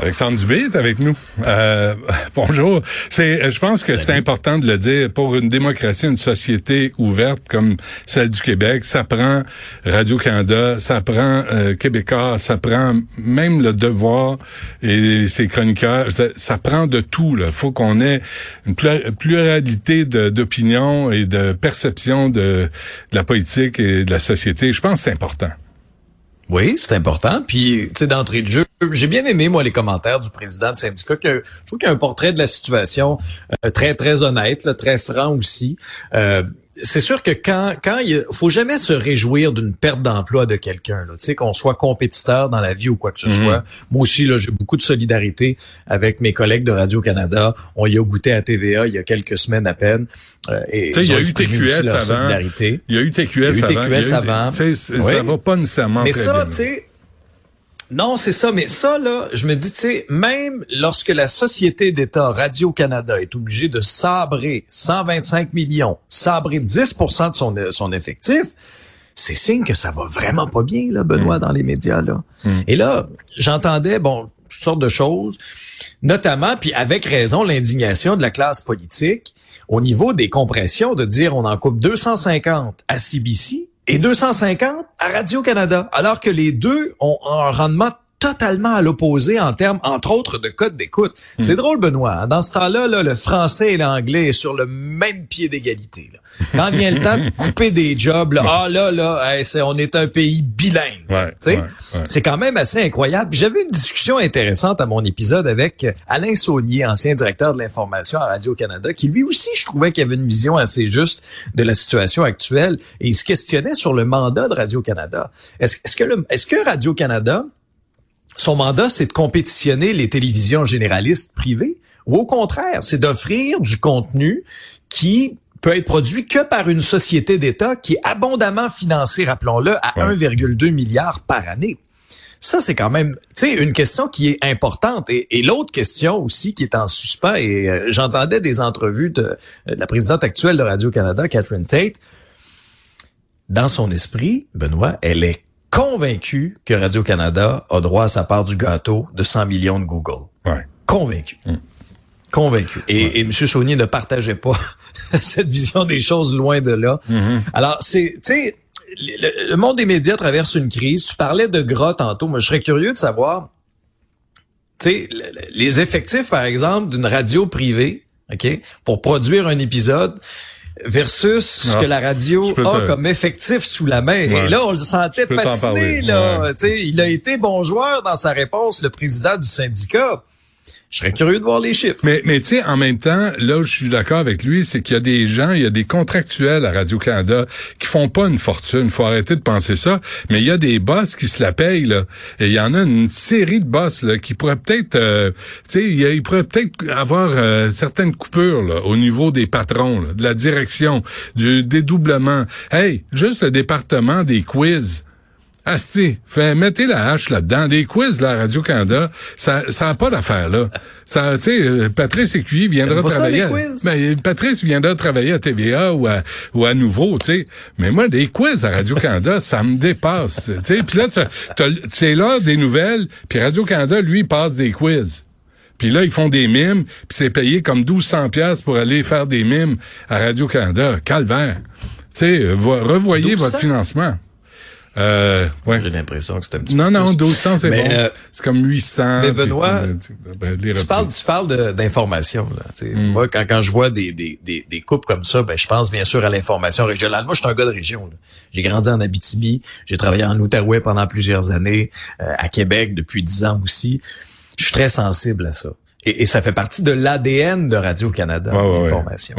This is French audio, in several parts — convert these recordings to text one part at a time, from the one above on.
Alexandre Dubé est avec nous. Euh, bonjour. C'est, je pense que c'est important de le dire pour une démocratie, une société ouverte comme celle du Québec. Ça prend Radio Canada, ça prend euh, Québécois, ça prend même le Devoir et ses chroniqueurs. Ça, ça prend de tout. Il faut qu'on ait une pluralité d'opinions et de perception de, de la politique et de la société. Je pense que c'est important. Oui, c'est important. Puis, tu sais, d'entrée de jeu, j'ai bien aimé, moi, les commentaires du président de syndicat. Que, je trouve qu'il y a un portrait de la situation euh, très, très honnête, très franc aussi. Euh, c'est sûr que quand quand il faut jamais se réjouir d'une perte d'emploi de quelqu'un tu sais qu'on soit compétiteur dans la vie ou quoi que ce mhm. soit. Moi aussi là, j'ai beaucoup de solidarité avec mes collègues de Radio Canada. On y a goûté à TVA il y a quelques semaines à peine euh, et il y a eu TQS avant. Il y a eu TQS avant. Il y a eu avant. Ça va pas nécessairement Mais ça, tu sais non, c'est ça. Mais ça, là, je me dis, tu sais, même lorsque la société d'État Radio-Canada est obligée de sabrer 125 millions, sabrer 10 de son, son effectif, c'est signe que ça va vraiment pas bien, là, Benoît, mm. dans les médias, là. Mm. Et là, j'entendais, bon, toutes sortes de choses, notamment, puis avec raison, l'indignation de la classe politique au niveau des compressions, de dire on en coupe 250 à CBC, et 250 à Radio-Canada, alors que les deux ont un rendement totalement à l'opposé en termes, entre autres, de code d'écoute. Hmm. C'est drôle, Benoît. Hein. Dans ce temps-là, le français et l'anglais sont sur le même pied d'égalité. Quand vient le temps de couper des jobs, là, ah là, là, on est un pays bilingue. C'est quand même assez incroyable. J'avais une discussion intéressante à mon épisode avec Alain Saunier, ancien directeur de l'information à Radio-Canada, qui lui aussi, je trouvais qu'il avait une vision assez juste de la situation actuelle et il se questionnait sur le mandat de Radio-Canada. Est-ce est que Radio-Canada son mandat, c'est de compétitionner les télévisions généralistes privées, ou au contraire, c'est d'offrir du contenu qui peut être produit que par une société d'État qui est abondamment financée, rappelons-le, à 1,2 milliard par année. Ça, c'est quand même, tu sais, une question qui est importante. Et, l'autre question aussi qui est en suspens, et euh, j'entendais des entrevues de, de, la présidente actuelle de Radio-Canada, Catherine Tate. Dans son esprit, Benoît, elle est convaincu que Radio-Canada a droit à sa part du gâteau de 100 millions de Google. Ouais. Convaincu. Mm. Convaincu. Et, et M. Saunier ne partageait pas cette vision des choses loin de là. Mm-hmm. Alors, c'est, tu sais, le, monde des médias traverse une crise. Tu parlais de gras tantôt. Moi, je serais curieux de savoir, tu sais, les effectifs, par exemple, d'une radio privée, OK, pour produire un épisode, versus ce que la radio a comme effectif sous la main. Et là, on le sentait patiner. Là. Il a été bon joueur dans sa réponse, le président du syndicat. Je serais curieux de voir les chiffres. Mais, mais tu sais, en même temps, là où je suis d'accord avec lui, c'est qu'il y a des gens, il y a des contractuels à Radio-Canada qui font pas une fortune. Faut arrêter de penser ça. Mais il y a des boss qui se la payent, là. Et il y en a une série de boss, là, qui pourraient peut-être, euh, tu sais, il pourrait peut-être avoir euh, certaines coupures, là, au niveau des patrons, de la direction, du dédoublement. Hey, juste le département des quiz Asti, fait, mettez la hache là-dedans. Des quiz, la Radio-Canada, ça ça a pas d'affaire, là. Ça, tu sais, euh, Patrice Écuyer viendra travailler. Ça, ben, Patrice viendra travailler à TVA ou à, ou à Nouveau, tu sais. Mais moi, des quiz à Radio-Canada, ça me dépasse, tu sais. Puis là, c'est là des nouvelles, puis Radio-Canada, lui, passe des quiz. Puis là, ils font des mimes, puis c'est payé comme 1200 pièces pour aller faire des mimes à Radio-Canada. Calvaire. Tu sais, revoyez votre financement. Euh, ouais. J'ai l'impression que c'est un petit non, peu Non, non, 1200, c'est bon. Euh, c'est comme 800. Mais Benoît, ben, tu parles, tu parles d'information. Mm. Moi, quand, quand je vois des, des, des, des coupes comme ça, ben, je pense bien sûr à l'information régionale. Moi, je suis un gars de région. J'ai grandi en Abitibi. J'ai travaillé en Outaouais pendant plusieurs années, euh, à Québec depuis dix ans aussi. Je suis très sensible à ça. Et, ça fait partie de l'ADN de Radio-Canada, l'information.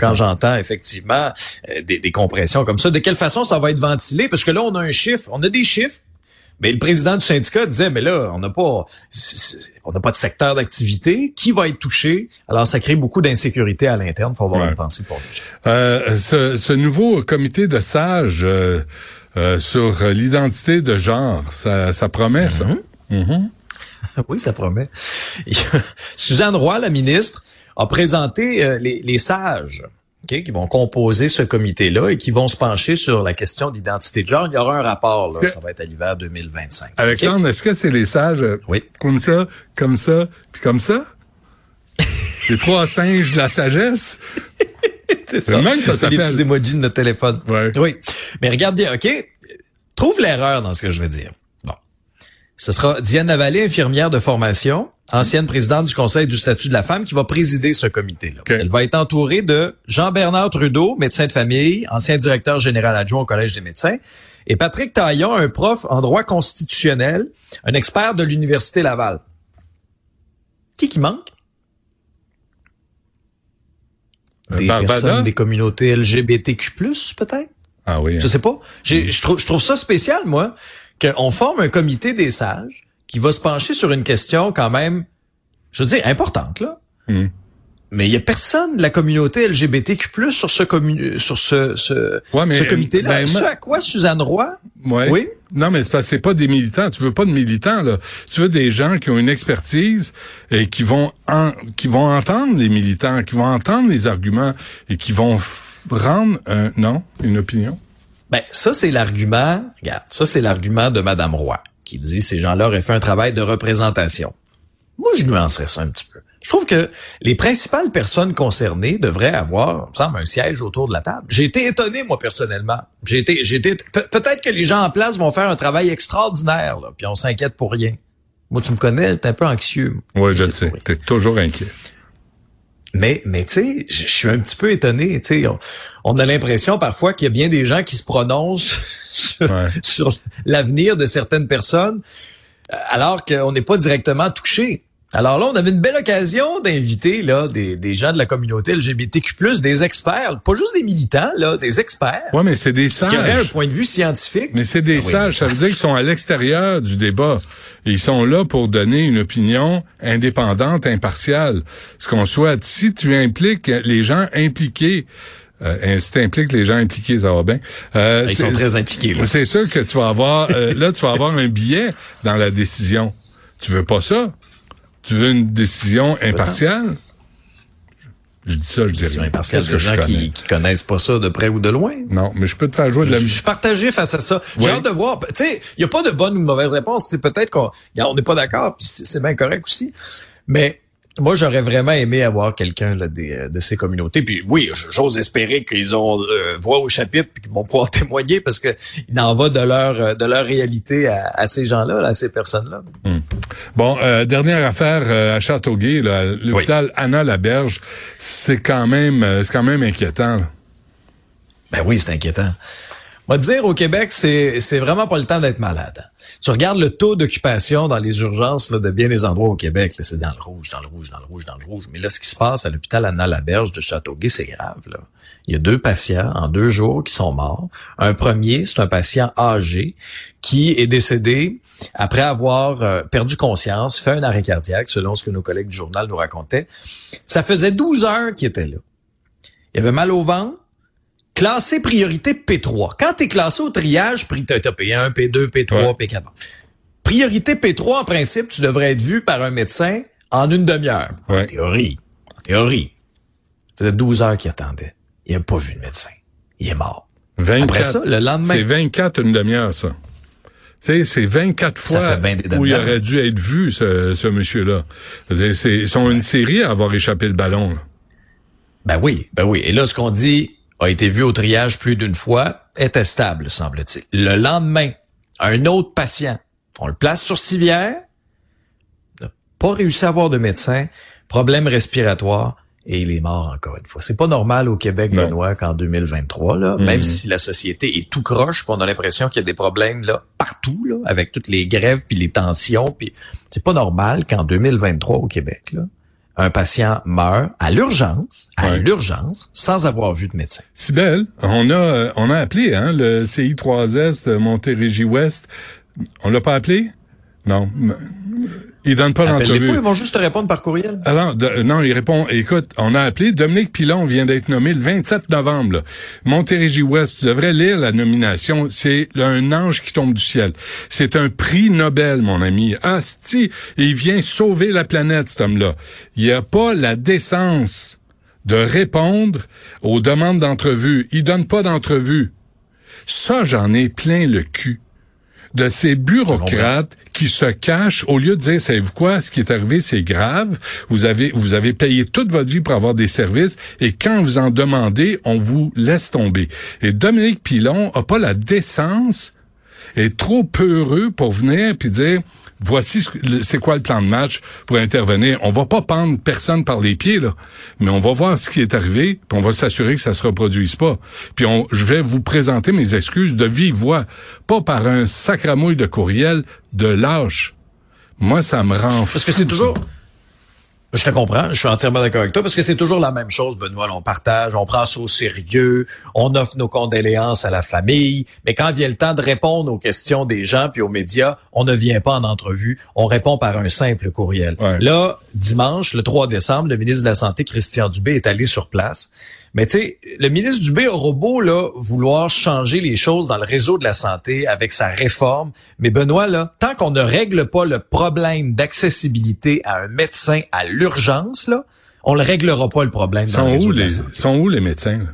quand j'entends effectivement euh, des, des, compressions comme ça, de quelle façon ça va être ventilé? Parce que là, on a un chiffre, on a des chiffres, mais le président du syndicat disait, mais là, on n'a pas, on n'a pas de secteur d'activité. Qui va être touché? Alors, ça crée beaucoup d'insécurité à l'interne. Faut avoir une pensée pour euh, ce, ce, nouveau comité de sages euh, euh sur l'identité de genre, ça, ça promet ça? Mm-hmm. Mm-hmm. oui, ça promet. Suzanne Roy, la ministre, a présenté euh, les, les, sages qui vont composer ce comité-là et qui vont se pencher sur la question d'identité de genre. Il y aura un rapport, là, ça va être à l'hiver 2025. Alexandre, est-ce que c'est les sages euh, oui. comme ça, comme ça, puis comme ça? les trois singes de la sagesse? c'est ça. Même ça s'appelle. Les petits emojis de notre téléphone. Ouais. Oui. Mais regarde bien, OK? Trouve l'erreur dans ce que je vais dire. Ce sera Diane Lavallée, infirmière de formation, ancienne présidente du Conseil du statut de la femme, qui va présider ce comité-là. Okay. Elle va être entourée de Jean-Bernard Trudeau, médecin de famille, ancien directeur général adjoint au Collège des médecins, et Patrick Taillon, un prof en droit constitutionnel, un expert de l'Université Laval. Qui qui manque? Des Barbada? personnes des communautés LGBTQ+, peut-être? Ah oui. Je sais pas. J'ai- Je trouve, je trouve ça spécial, moi, qu'on forme un comité des sages qui va se pencher sur une question quand même, je veux dire, importante, là. Mm. Mais il y a personne de la communauté LGBTQ+, sur ce, sur ce, ce, Ouais, mais, ce comité-là. ben, ce à quoi Suzanne Roy? Ouais. Oui? Non, mais c'est que c'est pas des militants. Tu veux pas de militants, là. Tu veux des gens qui ont une expertise et qui vont en- qui vont entendre les militants, qui vont entendre les arguments et qui vont rendre un, non, une opinion? Ben, ça, c'est l'argument, regarde, ça, c'est l'argument de Madame Roy, qui dit ces gens-là auraient fait un travail de représentation. Moi, je nuancerais ça un petit peu. Je trouve que les principales personnes concernées devraient avoir, il me semble, un siège autour de la table. J'ai été étonné, moi, personnellement. J'ai été, j'ai été, pe- peut-être que les gens en place vont faire un travail extraordinaire, là, puis on s'inquiète pour rien. Moi, tu me connais, t'es un peu anxieux. Oui, je le sais. T'es toujours inquiet. Mais, mais tu sais, je suis un petit peu étonné. Tu sais, on, on a l'impression parfois qu'il y a bien des gens qui se prononcent sur, Ouais. sur l'avenir de certaines personnes, euh, alors qu'on n'est pas directement touché. Alors là, on avait une belle occasion d'inviter là des, des gens de la communauté LGBTQ+, des experts, pas juste des militants, là, des experts Ouais, mais c'est des sages. qui auraient un point de vue scientifique. Mais c'est des Ah oui. sages. Ça veut dire qu'ils sont à l'extérieur du débat. Ils sont là pour donner une opinion indépendante, impartiale. Ce qu'on souhaite. Si tu impliques les gens impliqués, euh, si t'impliques les gens impliqués, ça va bien. Euh, Ils sont c'est- très impliqués. Là. C'est sûr que tu vas avoir, euh, là, tu vas avoir un biais dans la décision. Tu veux pas ça? Tu veux une décision impartiale? Je dis ça, je dis rien. Parce qu'il y a des gens qui, qui connaissent pas ça de près ou de loin. Non, mais je peux te faire jouer de la Je je musique. suis partagé face à ça. J'ai Oui. hâte de voir. Tu sais, il n'y a pas de bonne ou de mauvaise réponse. Sais, peut-être qu'on on n'est pas d'accord, puis c'est bien correct aussi. Mais moi, j'aurais vraiment aimé avoir quelqu'un euh, de ces communautés. Puis oui, j'ose espérer qu'ils ont euh, voix au chapitre puis qu'ils vont pouvoir témoigner parce que il en va de leur euh, de leur réalité à, à ces gens-là, là, à ces personnes-là. Bon, euh, dernière affaire euh, à Châteauguay, l'hôpital Anna Laberge, c'est quand même, euh, c'est quand même inquiétant. là. Ben oui, c'est inquiétant. On va dire, au Québec, c'est, c'est vraiment pas le temps d'être malade. hein. Tu regardes le taux d'occupation dans les urgences là, de bien des endroits au Québec, c'est dans le rouge, dans le rouge, dans le rouge, dans le rouge. Mais là, ce qui se passe à l'hôpital Anna-Laberge de Châteauguay, c'est grave. Là. Il y a deux patients en deux jours qui sont morts. Un premier, c'est un patient âgé qui est décédé après avoir euh, perdu conscience, fait un arrêt cardiaque, selon ce que nos collègues du journal nous racontaient. Ça faisait 12 heures qu'il était là. Il avait mal au ventre, classé priorité P3. Quand tu es classé au triage, tu as P1, P2, P3, Ouais. P4. Priorité P3, en principe, tu devrais être vu par un médecin en une demi-heure. Ouais. En théorie. En théorie. Ça faisait 12 heures qu'il attendait. Il n'a pas vu de médecin. Il est mort. 24, Après ça, le lendemain- C'est 24 une demi-heure, ça. Tu sais, c'est 24 Ça fois où il aurait dû être vu, ce, ce monsieur-là. C'est- Ils sont une série à avoir échappé le ballon. là. Ben oui, ben oui. Et là, ce qu'on dit a été vu au triage plus d'une fois, était stable, semble-t-il. Le lendemain, un autre patient, on le place sur civière, n'a pas réussi à avoir de médecin, problème respiratoire, et il est mort encore une fois. C'est pas normal au Québec, Non. Benoît, qu'en 2023, là, Mhm. même si la société est tout croche, puis on a l'impression qu'il y a des problèmes là partout, là, avec toutes les grèves puis les tensions, puis c'est pas normal qu'en 2023 au Québec, là, un patient meurt à l'urgence, à Ouais. l'urgence, sans avoir vu de médecin. Sibelle, on a, on a appelé hein, le CI3S de Montérégie-Ouest. On l'a pas appelé? Non. M- Il donne pas d'entrevue. Ils vont juste te répondre par courriel. Alors, non, il répond, écoute, on a appelé, Dominique Pilon vient d'être nommé le 27 novembre. Là. Montérégie Ouest, tu devrais lire la nomination. C'est un ange qui tombe du ciel. C'est un prix Nobel, mon ami. Asti, il vient sauver la planète, cet homme-là. Il n'y a pas la décence de répondre aux demandes d'entrevue. Il donne pas d'entrevue. Ça, j'en ai plein le cul de ces bureaucrates qui se cachent au lieu de dire, savez-vous quoi, ce qui est arrivé, c'est grave. Vous avez, vous avez payé toute votre vie pour avoir des services et quand vous en demandez, on vous laisse tomber. Et Dominique Pilon a pas la décence, est trop peureux pour venir puis dire, voici c'est quoi le plan de match pour intervenir. On va pas pendre personne par les pieds là, mais on va voir ce qui est arrivé, puis on va s'assurer que ça se reproduise pas. Puis on, je vais vous présenter mes excuses de vive voix, pas par un sacramouille de courriel de lâche. Moi, ça me rend Parce que c'est toujours je te comprends, je suis entièrement d'accord avec toi parce que c'est toujours la même chose, Benoît. On partage, on prend ça au sérieux, on offre nos condoléances à la famille, mais quand vient le temps de répondre aux questions des gens puis aux médias, on ne vient pas en entrevue, on répond par un simple courriel. Là, dimanche, le 3 décembre, le ministre de la Santé, Christian Dubé, est allé sur place. Mais tu sais, le ministre Dubé aura beau là, vouloir changer les choses dans le réseau de la santé avec sa réforme. Mais Benoît, là, tant qu'on ne règle pas le problème d'accessibilité à un médecin à l'urgence, là, on le réglera pas le problème dans sont réseau où les, sont où les médecins? là?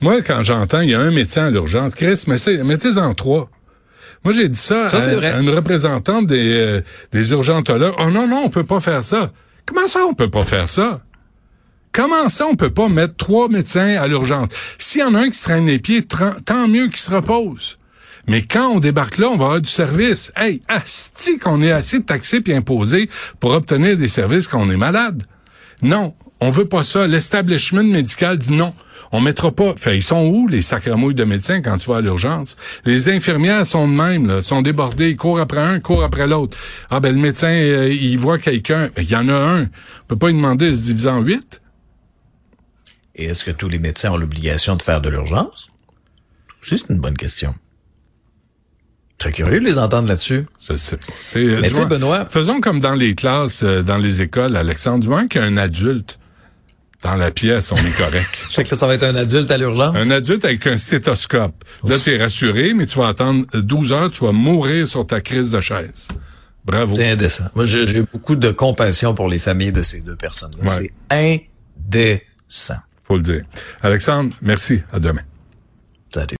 Moi, quand j'entends, il y a un médecin à l'urgence, Chris, mettez-en trois. Moi, j'ai dit ça, Ça, à, une représentante des, euh, des urgentologues. Oh non, non, on peut pas faire ça. Comment ça, on peut pas faire ça? Comment ça, on peut pas mettre trois médecins à l'urgence? S'il y en a un qui se traîne les pieds, tant mieux qu'il se repose. Mais quand on débarque là, on va avoir du service. Hey, asti qu'on est assez taxé puis imposé pour obtenir des services quand on est malade. Non, on veut pas ça. L'establishment médical dit non. On mettra pas. Fait, ils sont où les sacramouilles de médecins quand tu vas à l'urgence? Les infirmières sont de même, là, sont débordées, ils courent après un, courent après l'autre. Ah ben le médecin, euh, il voit quelqu'un, Ben, il y en a un. On peut pas lui demander de se diviser en huit. Et est-ce que tous les médecins ont l'obligation de faire de l'urgence? C'est une bonne question. Très curieux de les entendre là-dessus? Je sais pas. Mais tu sais, Benoît- Faisons comme dans les classes, euh, dans les écoles, Alexandre. Du moins qu'il y a un adulte dans la pièce, on est correct. Je sais que ça, ça va être un adulte à l'urgence. Un adulte avec un stéthoscope. Là, t'es rassuré, mais tu vas attendre 12 heures, tu vas mourir sur ta crise de chaise. Bravo. C'est indécent. Moi, j'ai j'ai beaucoup de compassion pour les familles de ces deux personnes-là. Ouais. C'est indécent. Faut le dire. Alexandre, merci. À demain. Salut.